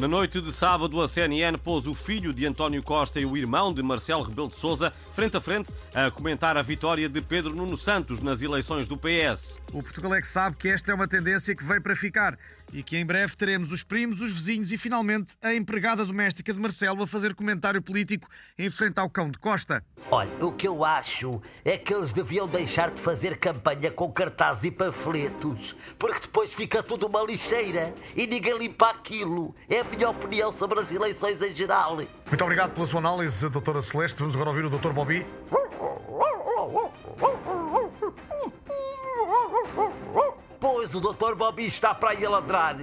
Na noite de sábado, a CNN pôs o filho de António Costa e o irmão de Marcelo Rebelo de Sousa frente a frente a comentar a vitória de Pedro Nuno Santos nas eleições do PS. O Portugal é que sabe que esta é uma tendência que veio para ficar e que em breve teremos os primos, os vizinhos e finalmente a empregada doméstica de Marcelo a fazer comentário político em frente ao cão de Costa. Olha, o que eu acho é que eles deviam deixar de fazer campanha com cartazes e panfletos, porque depois fica tudo uma lixeira e ninguém limpa aquilo. É minha opinião sobre as eleições em geral. Muito obrigado pela sua análise, doutora Celeste. Vamos agora ouvir o doutor Bobby. Pois o Dr. Bobby está para aí a ladrar,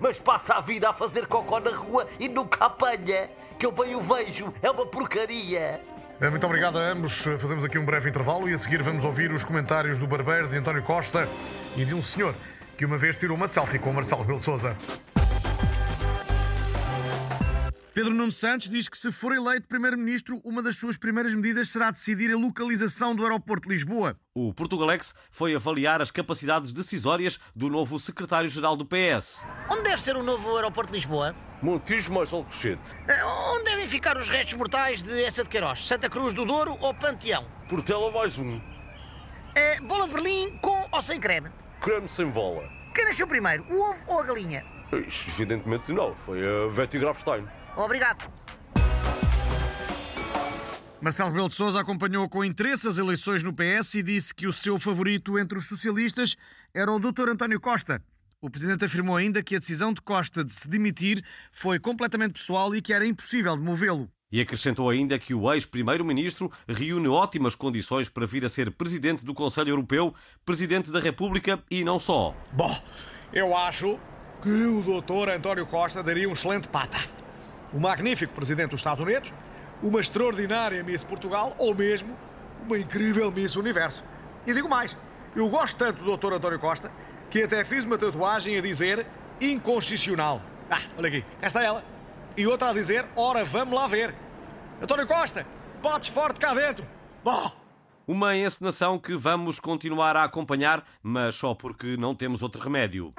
mas passa a vida a fazer cocó na rua e nunca apanha. Que eu bem o vejo, é uma porcaria. Eh, Muito obrigado a ambos. Fazemos aqui um breve intervalo e a seguir vamos ouvir os comentários do barbeiro de António Costa e de um senhor que uma vez tirou uma selfie com o Marcelo Rebelo de Sousa. Pedro Nuno Santos diz que se for eleito primeiro-ministro, uma das suas primeiras medidas será decidir a localização do aeroporto de Lisboa. O Portugalex foi avaliar as capacidades decisórias do novo secretário-geral do PS. Onde deve ser o novo aeroporto de Lisboa? Montijo mais Alcochete. Eh, Onde devem ficar os restos mortais de Essa de Queiroz? Santa Cruz do Douro ou Panteão? Portela mais um. Eh, bola de Berlim com ou sem creme? Creme sem bola. Quem nasceu primeiro, o ovo ou a galinha? Evidentemente não, foi a Betty Grafstein. Obrigado. Marcelo Rebelo de Sousa acompanhou com interesse as eleições no PS e disse que o seu favorito entre os socialistas era o Dr. António Costa. O presidente afirmou ainda que a decisão de Costa de se demitir foi completamente pessoal e que era impossível de movê-lo. E acrescentou ainda que o ex-primeiro-ministro reúne ótimas condições para vir a ser presidente do Conselho Europeu, presidente da República e não só. Bom, eu acho que o Dr. António Costa daria um excelente Papa. Um magnífico presidente dos Estados Unidos, uma extraordinária Miss Portugal ou mesmo uma incrível Miss Universo. E digo mais, eu gosto tanto do Dr. António Costa que até fiz uma tatuagem a dizer inconstitucional. Ah, olha aqui, cá está ela. E outra a dizer, ora, vamos lá ver. António Costa, botes forte cá dentro. Bom, Uma encenação que vamos continuar a acompanhar, mas só porque não temos outro remédio.